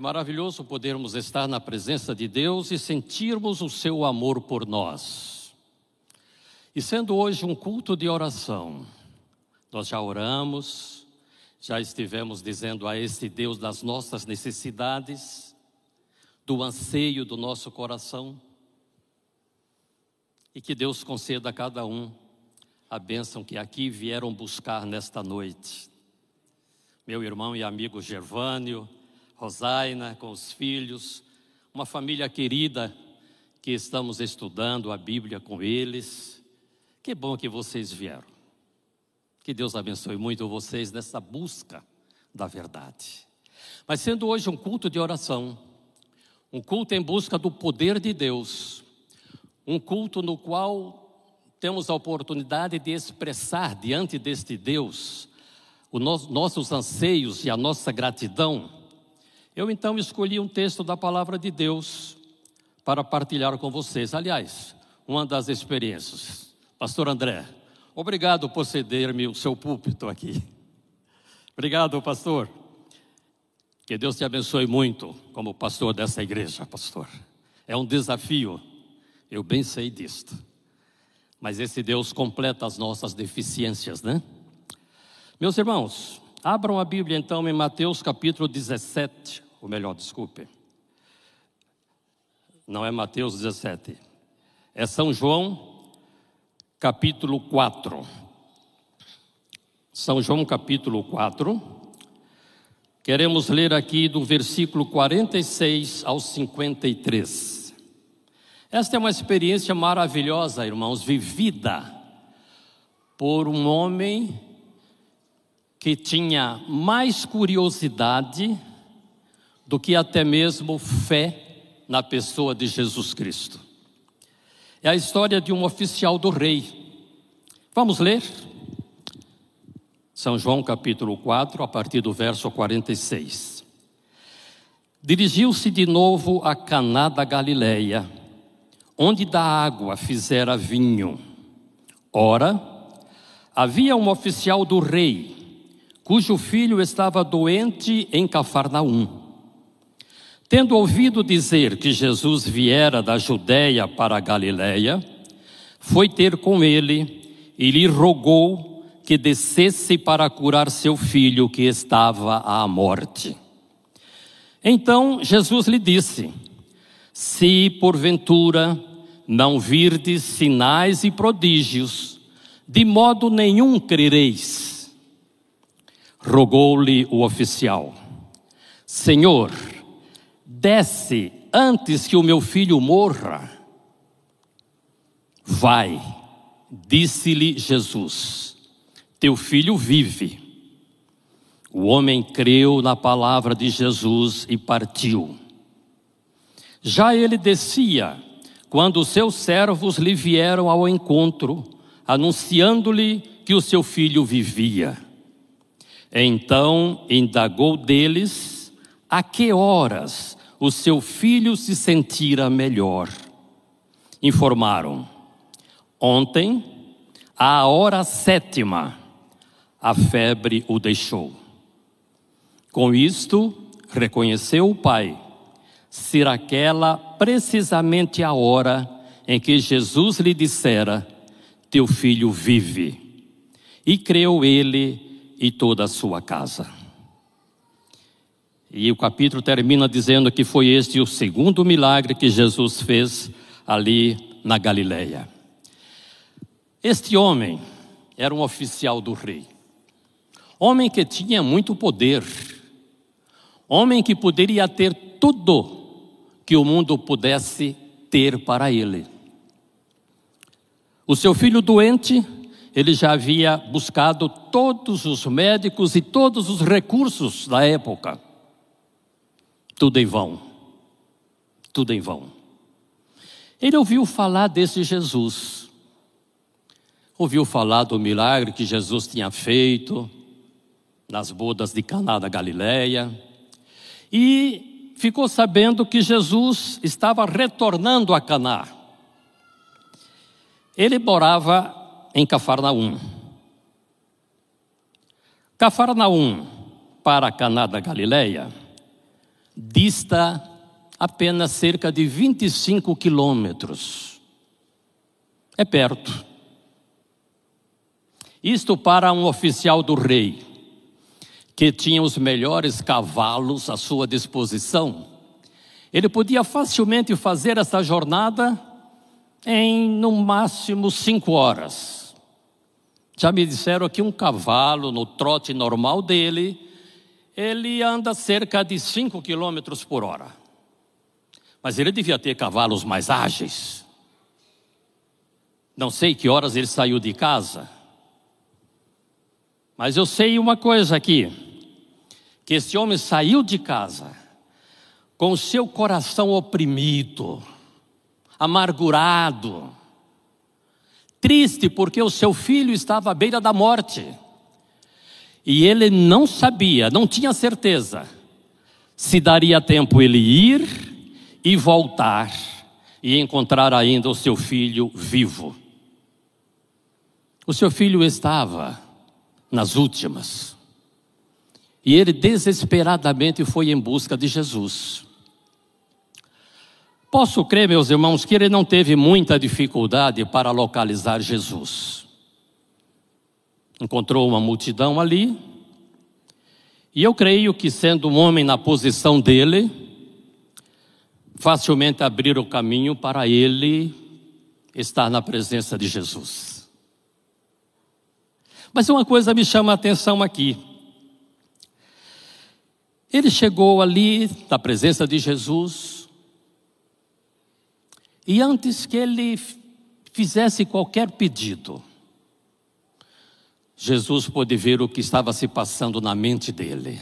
maravilhoso podermos estar na presença de Deus e sentirmos o seu amor por nós. E sendo hoje um culto de oração, nós já oramos, já estivemos dizendo a este Deus das nossas necessidades, do anseio do nosso coração, e que Deus conceda a cada um a bênção que aqui vieram buscar nesta noite. Meu irmão e amigo Gervânio, Rosaina com os filhos, uma família querida que estamos estudando a Bíblia com eles. Que bom que vocês vieram. Que Deus abençoe muito vocês nessa busca da verdade. Mas sendo hoje um culto de oração, um culto em busca do poder de Deus, um culto no qual temos a oportunidade de expressar diante deste Deus os nossos anseios e a nossa gratidão, eu então escolhi um texto da palavra de Deus para partilhar com vocês. Aliás, uma das experiências. Pastor André, obrigado por ceder-me o seu púlpito aqui. Obrigado, pastor. Que Deus te abençoe muito como pastor dessa igreja, pastor. É um desafio, eu bem sei disto. Mas esse Deus completa as nossas deficiências, né? Meus irmãos, Abram a Bíblia então em Mateus capítulo 17, ou melhor, desculpe. Não é Mateus 17. É São João capítulo 4. São João capítulo 4. Queremos ler aqui do versículo 46 ao 53. Esta é uma experiência maravilhosa, irmãos, vivida por um homem que tinha mais curiosidade do que até mesmo fé na pessoa de Jesus Cristo. É a história de um oficial do rei. Vamos ler? São João capítulo 4, a partir do verso 46. Dirigiu-se de novo a Caná da Galileia, onde da água fizera vinho. Ora, havia um oficial do rei cujo filho estava doente em Cafarnaum. Tendo ouvido dizer que Jesus viera da Judéia para a Galiléia, foi ter com ele e lhe rogou que descesse para curar seu filho que estava à morte. Então Jesus lhe disse: Se porventura não virdes sinais e prodígios, de modo nenhum crereis. Rogou-lhe o oficial: Senhor, desce antes que o meu filho morra. Vai, disse-lhe Jesus: Teu filho vive. O homem creu na palavra de Jesus e partiu. Já ele descia, quando seus servos lhe vieram ao encontro, anunciando-lhe que o seu filho vivia. Então indagou deles a que horas o seu filho se sentira melhor. Informaram: ontem, à hora sétima, a febre o deixou. Com isto, reconheceu o pai ser aquela precisamente a hora em que Jesus lhe dissera: Teu filho vive. E creu ele e toda a sua casa. E o capítulo termina dizendo que foi este o segundo milagre que Jesus fez ali na Galileia. Este homem era um oficial do rei, homem que tinha muito poder, homem que poderia ter tudo que o mundo pudesse ter para ele. O seu filho doente ele já havia buscado todos os médicos e todos os recursos da época. Tudo em vão. Tudo em vão. Ele ouviu falar desse Jesus. Ouviu falar do milagre que Jesus tinha feito nas bodas de Caná da Galileia. E ficou sabendo que Jesus estava retornando a Caná. Ele morava em Cafarnaum. Cafarnaum para Caná da Galileia dista apenas cerca de 25 quilômetros. É perto. Isto para um oficial do rei, que tinha os melhores cavalos à sua disposição. Ele podia facilmente fazer essa jornada em, no máximo, cinco horas. Já me disseram que um cavalo, no trote normal dele, ele anda cerca de 5 quilômetros por hora. Mas ele devia ter cavalos mais ágeis. Não sei que horas ele saiu de casa. Mas eu sei uma coisa aqui: que esse homem saiu de casa com o seu coração oprimido, amargurado, triste porque o seu filho estava à beira da morte. E ele não sabia, não tinha certeza se daria tempo ele ir e voltar e encontrar ainda o seu filho vivo. O seu filho estava nas últimas. E ele desesperadamente foi em busca de Jesus. Posso crer, meus irmãos, que ele não teve muita dificuldade para localizar Jesus encontrou uma multidão ali, e eu creio que, sendo um homem na posição dele, facilmente abrir o caminho para ele estar na presença de Jesus. Mas uma coisa me chama a atenção aqui. Ele chegou ali na presença de Jesus, e antes que ele fizesse qualquer pedido, Jesus pôde ver o que estava se passando na mente dele.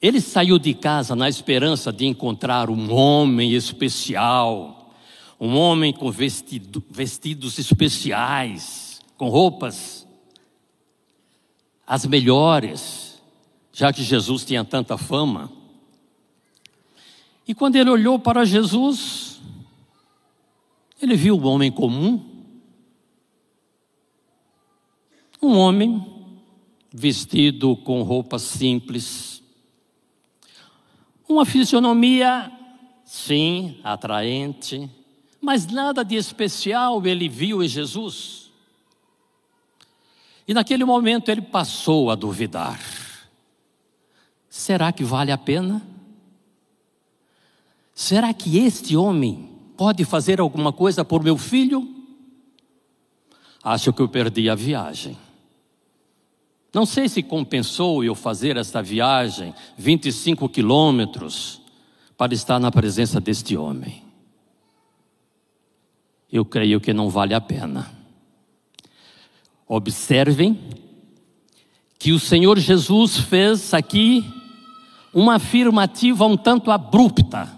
Ele saiu de casa na esperança de encontrar um homem especial, um homem com vestido, vestidos especiais, com roupas as melhores, já que Jesus tinha tanta fama. E quando ele olhou para Jesus, ele viu um homem comum, um homem vestido com roupas simples, uma fisionomia, sim, atraente, mas nada de especial ele viu em Jesus. E naquele momento ele passou a duvidar: será que vale a pena? Será que este homem pode fazer alguma coisa por meu filho? Acho que eu perdi a viagem. Não sei se compensou eu fazer esta viagem, 25 quilômetros, para estar na presença deste homem. Eu creio que não vale a pena. Observem que o Senhor Jesus fez aqui uma afirmativa um tanto abrupta.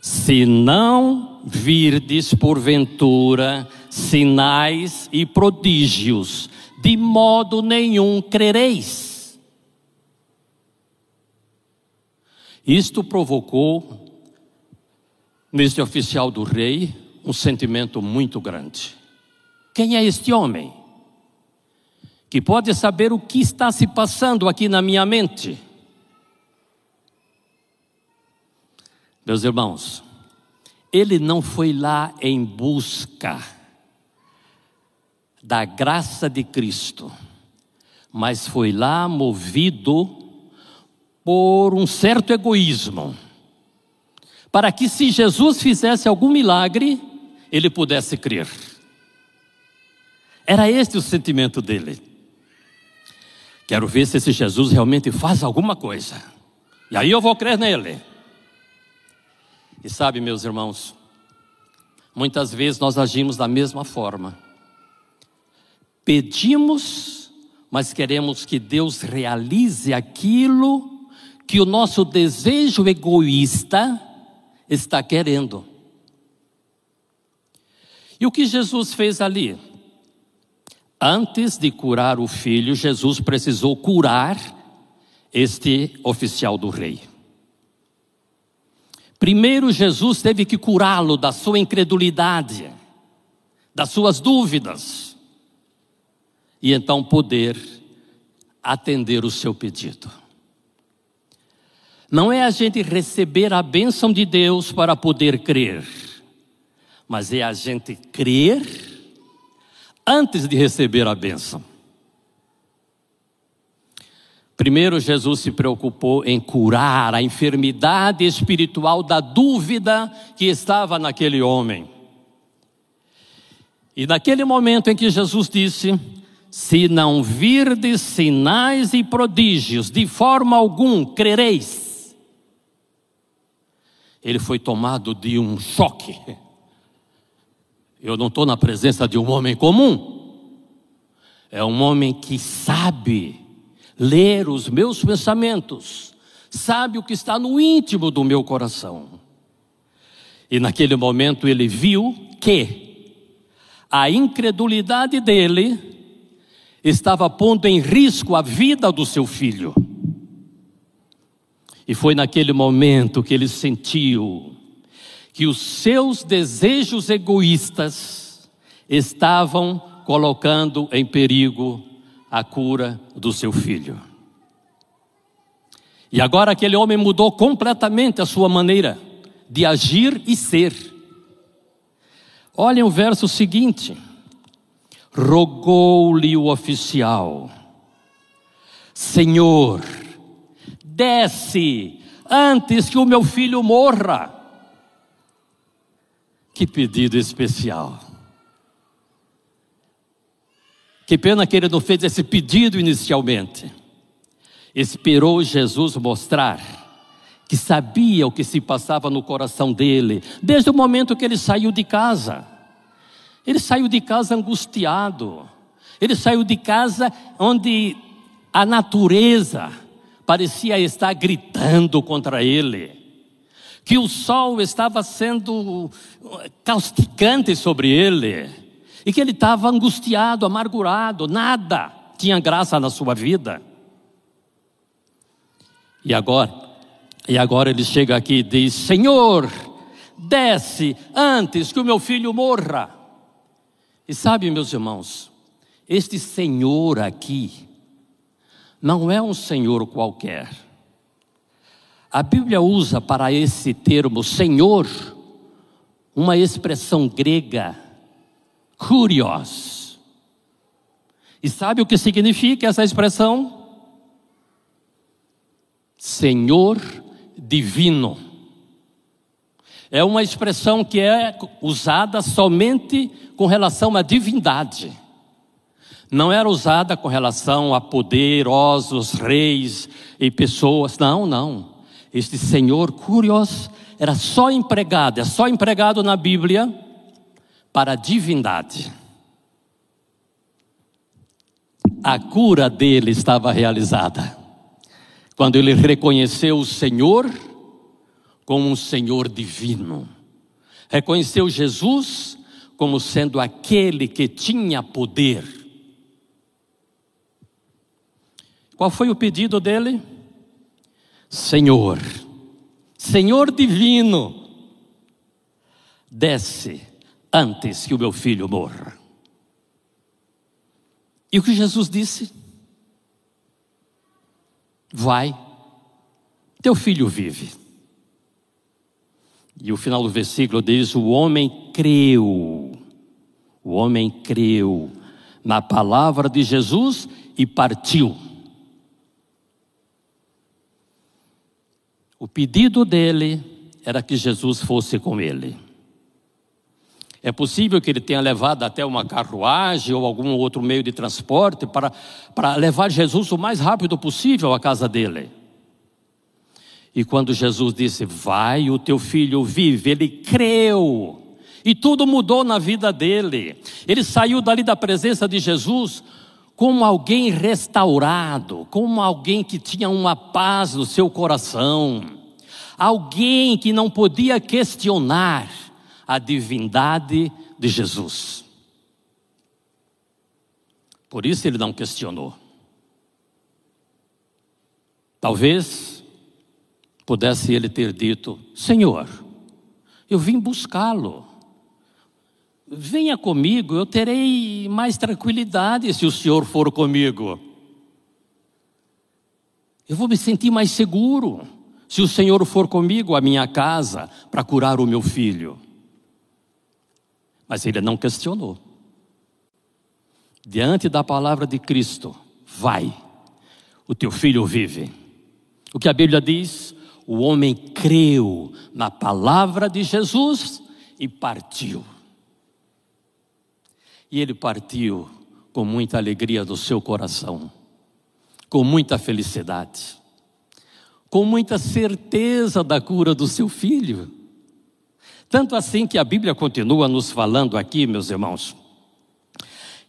Se não virdes porventura sinais e prodígios de modo nenhum crereis. Isto provocou neste oficial do rei um sentimento muito grande. Quem é este homem? Que pode saber o que está se passando aqui na minha mente. Meus irmãos, ele não foi lá em busca da graça de Cristo, mas foi lá movido por um certo egoísmo, para que se Jesus fizesse algum milagre, ele pudesse crer. Era este o sentimento dele. Quero ver se esse Jesus realmente faz alguma coisa. E aí eu vou crer nele. E sabe, meus irmãos, muitas vezes nós agimos da mesma forma. Pedimos, mas queremos que Deus realize aquilo que o nosso desejo egoísta está querendo. E o que Jesus fez ali? Antes de curar o filho, Jesus precisou curar este oficial do rei. Primeiro, Jesus teve que curá-lo da sua incredulidade, das suas dúvidas e então poder atender o seu pedido. Não é a gente receber a bênção de Deus para poder crer, mas é a gente crer antes de receber a bênção. Primeiro, Jesus se preocupou em curar a enfermidade espiritual da dúvida que estava naquele homem. E naquele momento em que Jesus disse: Se não virdes sinais e prodígios, de forma algum crereis. Ele foi tomado de um choque. Eu não estou na presença de um homem comum. É um homem que sabe ler os meus pensamentos, sabe o que está no íntimo do meu coração. E naquele momento ele viu que a incredulidade dele estava pondo em risco a vida do seu filho. E foi naquele momento que ele sentiu que os seus desejos egoístas estavam colocando em perigo a cura do seu filho. E agora aquele homem mudou completamente a sua maneira de agir e ser. Olhem o verso seguinte: rogou-lhe o oficial, Senhor, desce antes que o meu filho morra. Que pedido especial. Que pena que ele não fez esse pedido inicialmente. Esperou Jesus mostrar que sabia o que se passava no coração dele, desde o momento que ele saiu de casa. Ele saiu de casa angustiado. Ele saiu de casa onde a natureza parecia estar gritando contra ele. Que o sol estava sendo causticante sobre ele e que ele estava angustiado, amargurado, nada tinha graça na sua vida. E agora, e agora ele chega aqui e diz: Senhor, desce antes que o meu filho morra. E sabe, meus irmãos, este Senhor aqui não é um Senhor qualquer. A Bíblia usa para esse termo Senhor uma expressão grega Curios. E sabe o que significa essa expressão? Senhor divino. É uma expressão que é usada somente com relação à divindade. Não era usada com relação a poderosos reis e pessoas. Não, não. Este Senhor Curios era só empregado, é só empregado na Bíblia para a divindade. A cura dele estava realizada. Quando ele reconheceu o Senhor como um Senhor divino. Reconheceu Jesus como sendo aquele que tinha poder. Qual foi o pedido dele? Senhor, Senhor divino, desce antes que o meu filho morra. E o que Jesus disse? Vai, teu filho vive. E o final do versículo diz: O homem creu, o homem creu na palavra de Jesus e partiu. O pedido dele era que Jesus fosse com ele. É possível que ele tenha levado até uma carruagem ou algum outro meio de transporte para, para levar Jesus o mais rápido possível à casa dele. E quando Jesus disse: Vai, o teu filho vive, ele creu. E tudo mudou na vida dele. Ele saiu dali da presença de Jesus como alguém restaurado, como alguém que tinha uma paz no seu coração, alguém que não podia questionar a divindade de Jesus. Por isso ele não questionou. Talvez pudesse ele ter dito: Senhor, eu vim buscá-lo. Venha comigo, eu terei mais tranquilidade se o Senhor for comigo. Eu vou me sentir mais seguro se o Senhor for comigo à minha casa para curar o meu filho. Mas ele não questionou. Diante da palavra de Cristo, vai, o teu filho vive. O que a Bíblia diz? O homem creu na palavra de Jesus e partiu. E ele partiu com muita alegria do seu coração, com muita felicidade, com muita certeza da cura do seu filho. Tanto assim que a Bíblia continua nos falando aqui, meus irmãos,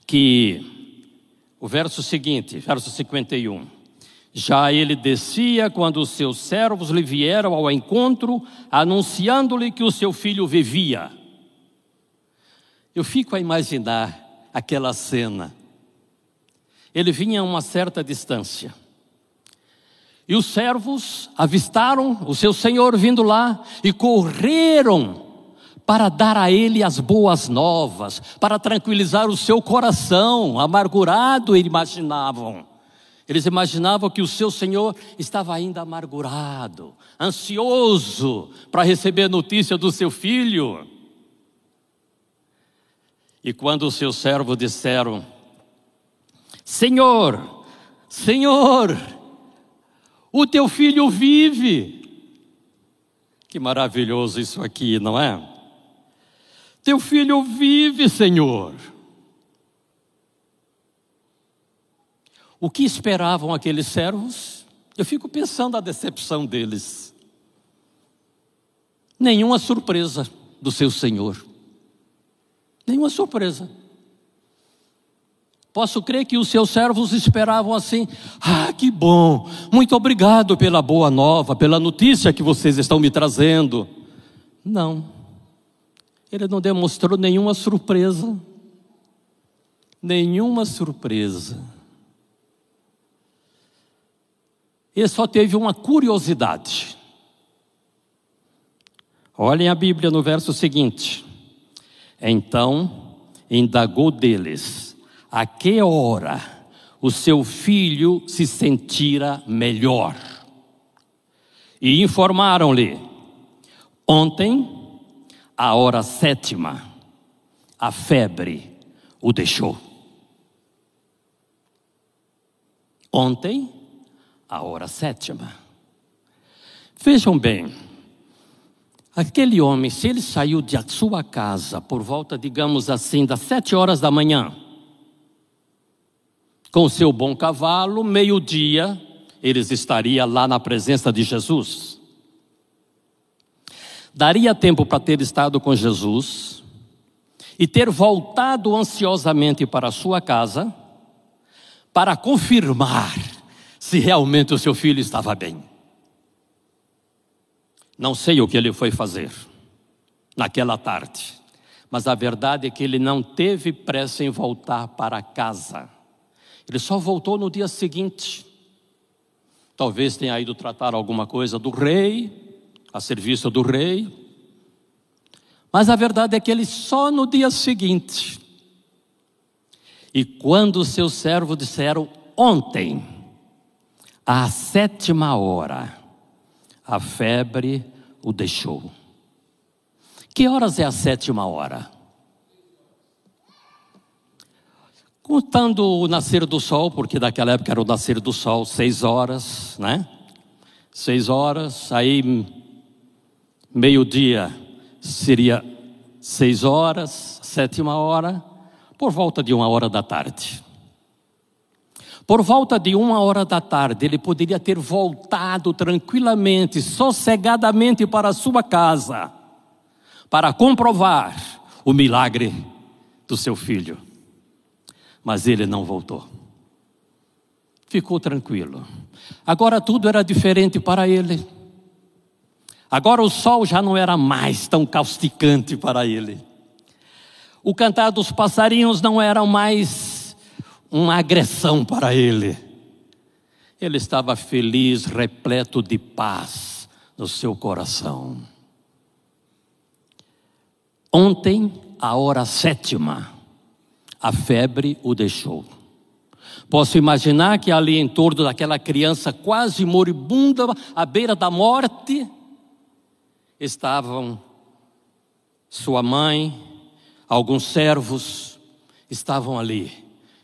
que o verso seguinte, verso 51. Já ele descia quando os seus servos lhe vieram ao encontro, anunciando-lhe que o seu filho vivia. Eu fico a imaginar aquela cena. Ele vinha a uma certa distância. E os servos avistaram o seu senhor vindo lá e correram para dar a ele as boas novas, para tranquilizar o seu coração amargurado, imaginavam. Eles imaginavam que o seu Senhor estava ainda amargurado, ansioso para receber notícia do seu filho. E quando os seus servos disseram: Senhor, Senhor, o teu filho vive. Que maravilhoso isso aqui, não é? Teu filho vive, Senhor. O que esperavam aqueles servos? Eu fico pensando a decepção deles. Nenhuma surpresa do seu Senhor. Nenhuma surpresa. Posso crer que os seus servos esperavam assim: ah, que bom, muito obrigado pela boa nova, pela notícia que vocês estão me trazendo. Não. Ele não demonstrou nenhuma surpresa. Nenhuma surpresa. Ele só teve uma curiosidade. Olhem a Bíblia no verso seguinte. Então indagou deles a que hora o seu filho se sentira melhor. E informaram-lhe: ontem a hora sétima, a febre o deixou. Ontem, a hora sétima. Vejam bem, aquele homem, se ele saiu de sua casa por volta, digamos assim, das sete horas da manhã, com seu bom cavalo, meio-dia, eles estariam lá na presença de Jesus. Daria tempo para ter estado com Jesus e ter voltado ansiosamente para sua casa para confirmar se realmente o seu filho estava bem. Não sei o que ele foi fazer naquela tarde, mas a verdade é que ele não teve pressa em voltar para casa. Ele só voltou no dia seguinte. Talvez tenha ido tratar alguma coisa do rei, a serviço do rei. Mas a verdade é que ele só no dia seguinte, e quando seus servos disseram ontem, à sétima hora, a febre o deixou. Que horas é a sétima hora? Contando o nascer do sol, porque naquela época era o nascer do sol, seis horas, né? Seis horas, aí meio-dia seria seis horas, sétima hora, por volta de uma hora da tarde. Por volta de uma hora da tarde, ele poderia ter voltado tranquilamente, sossegadamente para a sua casa, para comprovar o milagre do seu filho. Mas ele não voltou. Ficou tranquilo. Agora tudo era diferente para ele. Agora o sol já não era mais tão causticante para ele. O cantar dos passarinhos não era mais uma agressão para ele. Ele estava feliz, repleto de paz no seu coração. Ontem, a hora sétima, a febre o deixou. Posso imaginar que ali em torno daquela criança quase moribunda, à beira da morte, estavam sua mãe, alguns servos, estavam ali,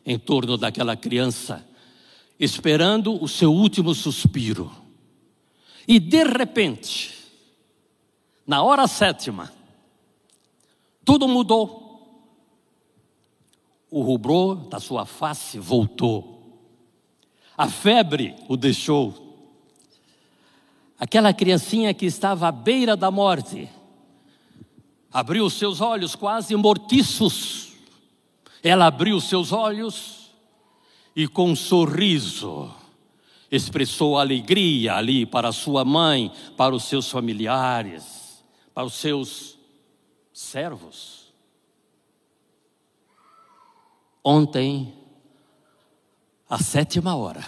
em torno daquela criança, esperando o seu último suspiro. E de repente, na hora sétima, tudo mudou. O rubro da sua face voltou. A febre o deixou. Aquela criancinha que estava à beira da morte abriu seus olhos quase mortiços. Ela abriu seus olhos e com um sorriso expressou alegria ali para sua mãe, para os seus familiares, para os seus servos. Ontem, à sétima hora,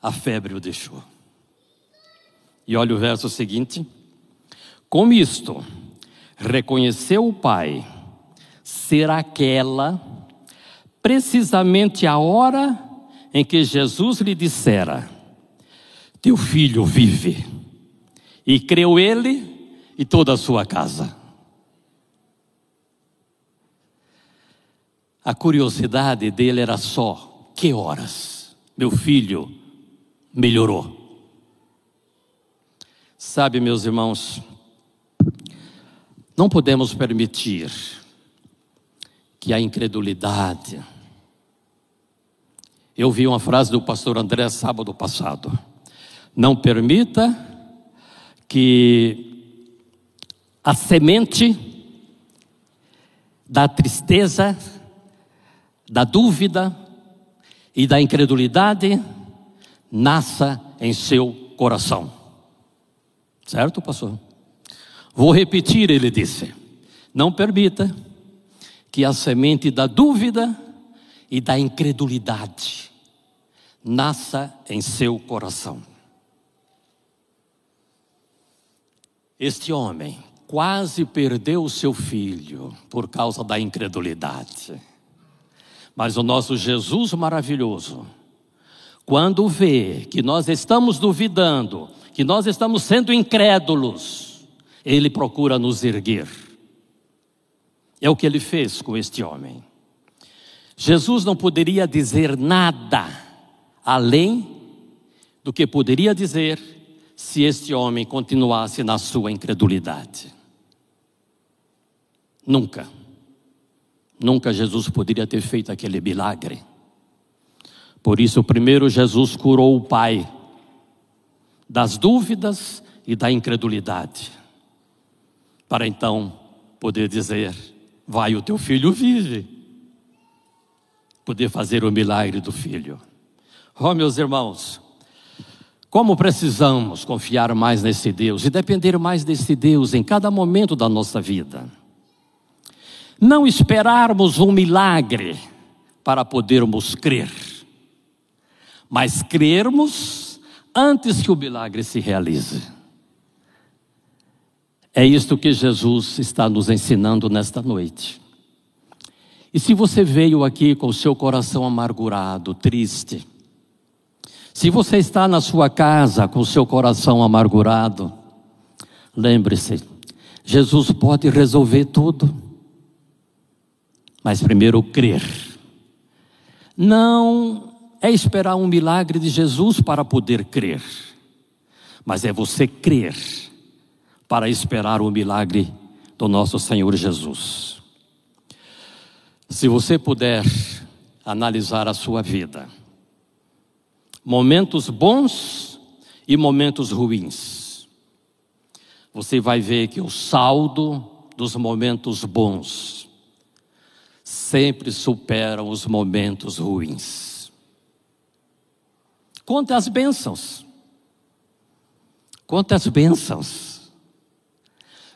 a febre o deixou. E olha o verso seguinte: Com isto, reconheceu o pai ser aquela precisamente a hora em que Jesus lhe dissera: Teu filho vive. E creu ele e toda a sua casa. A curiosidade dele era só: que horas meu filho melhorou? Sabe, meus irmãos, não podemos permitir que a incredulidade. Eu vi uma frase do pastor André sábado passado. Não permita que a semente da tristeza, da dúvida e da incredulidade nasça em seu coração. Certo, pastor? Vou repetir, ele disse: não permita que a semente da dúvida e da incredulidade nasça em seu coração. Este homem quase perdeu seu filho por causa da incredulidade. Mas o nosso Jesus maravilhoso, quando vê que nós estamos duvidando, que nós estamos sendo incrédulos, ele procura nos erguer. É o que ele fez com este homem. Jesus não poderia dizer nada além do que poderia dizer se este homem continuasse na sua incredulidade. Nunca, nunca Jesus poderia ter feito aquele milagre. Por isso, primeiro Jesus curou o pai das dúvidas e da incredulidade para então poder dizer: Vai, o teu filho vive. Poder fazer o milagre do filho. Oh, meus irmãos, como precisamos confiar mais nesse Deus e depender mais desse Deus em cada momento da nossa vida. Não esperarmos um milagre para podermos crer, mas crermos antes que o milagre se realize. É isto que Jesus está nos ensinando nesta noite. E se você veio aqui com o seu coração amargurado, triste, se você está na sua casa com o seu coração amargurado, lembre-se, Jesus pode resolver tudo, mas primeiro crer. Não é esperar um milagre de Jesus para poder crer, mas é você crer para esperar o milagre do nosso Senhor Jesus. Se você puder analisar a sua vida, momentos bons e momentos ruins, você vai ver que o saldo dos momentos bons sempre superam os momentos ruins. Conte as bênçãos. Conte as bênçãos.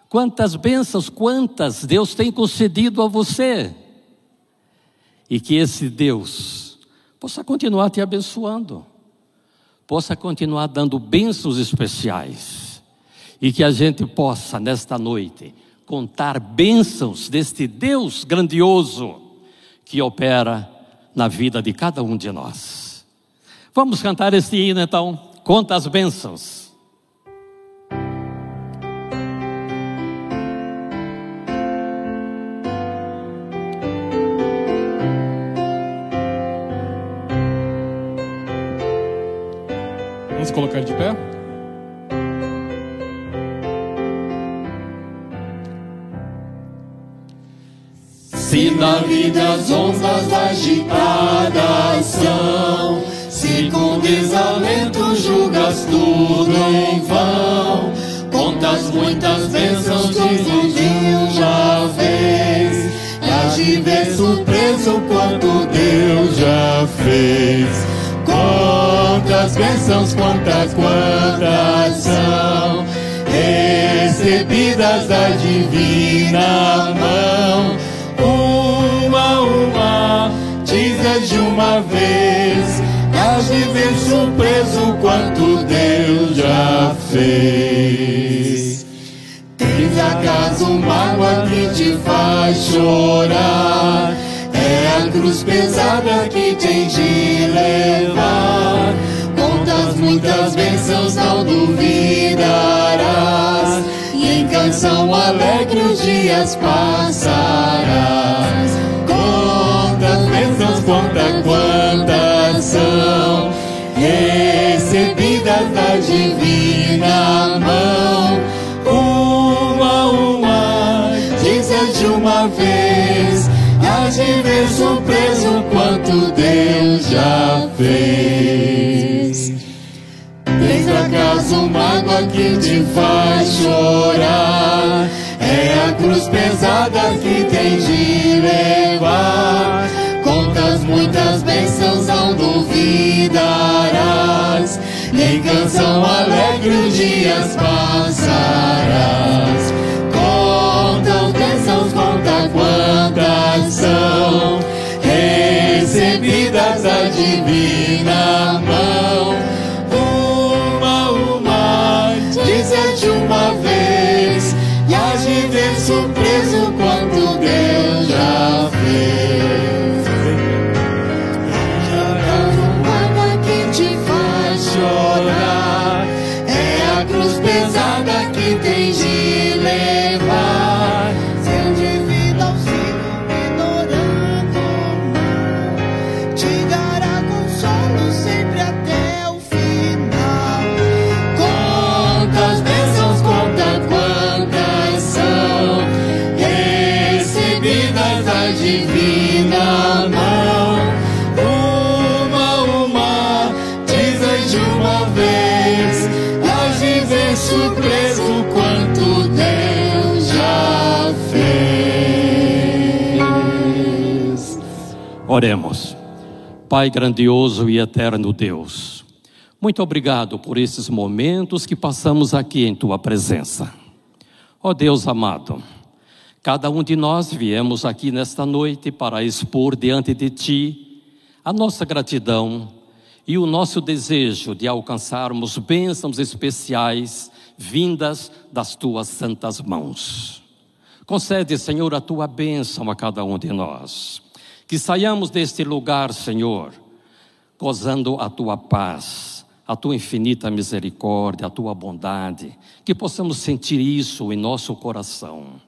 Quantas bênçãos, quantas Deus tem concedido a você. E que esse Deus possa continuar te abençoando, possa continuar dando bênçãos especiais. E que a gente possa, nesta noite, contar bênçãos deste Deus grandioso que opera na vida de cada um de nós. Vamos cantar este hino então, conta as bênçãos. Vamos colocar de pé? Se na vida as ondas agitadas bênçãos que Deus já fez, de ver surpreso quanto Deus já fez. Quantas bênçãos, quantas, quantas são recebidas da divina mão. Uma, uma, diz de uma vez, hás de ver surpreso quanto Deus já fez. Acaso mágoa que te faz chorar? É a cruz pesada que tem de levar. Contas muitas bênçãos não duvidarás. E em canção alegre os dias passarás. Quantas bênçãos, quantas, quantas são recebidas da divina mão. Uma vez hás de ver surpreso quanto Deus já fez. Tens acaso mágoa que te faz chorar? É a cruz pesada que tem de levar. Contas muitas bênçãos não duvidarás. Em canção alegre os dias passarás. São recebidas da divina Oremos. Pai grandioso e eterno Deus, muito obrigado por esses momentos que passamos aqui em tua presença. Ó Deus amado, cada um de nós viemos aqui nesta noite para expor diante de ti a nossa gratidão e o nosso desejo de alcançarmos bênçãos especiais vindas das tuas santas mãos. Concede, Senhor, a tua bênção a cada um de nós. Que saiamos deste lugar, Senhor, gozando a tua paz, a tua infinita misericórdia, a tua bondade. Que possamos sentir isso em nosso coração.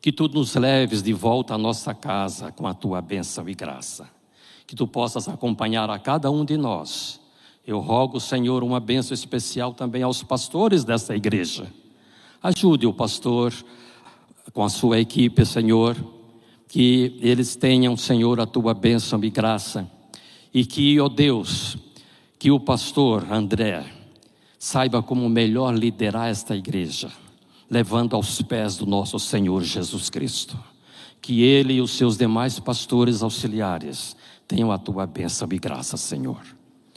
Que tu nos leves de volta à nossa casa com a tua bênção e graça. Que tu possas acompanhar a cada um de nós. Eu rogo, Senhor, uma bênção especial também aos pastores desta igreja. Ajude o pastor com a sua equipe, Senhor, que eles tenham, Senhor, a tua bênção e graça, e que, ó Deus, que o pastor André saiba como melhor liderar esta igreja, levando aos pés do nosso Senhor Jesus Cristo. Que ele e os seus demais pastores auxiliares tenham a tua bênção e graça, Senhor.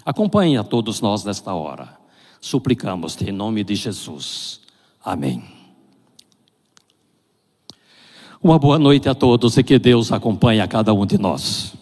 Acompanhe a todos nós nesta hora. Suplicamos-te em nome de Jesus. Amém. Uma boa noite a todos e que Deus acompanhe a cada um de nós.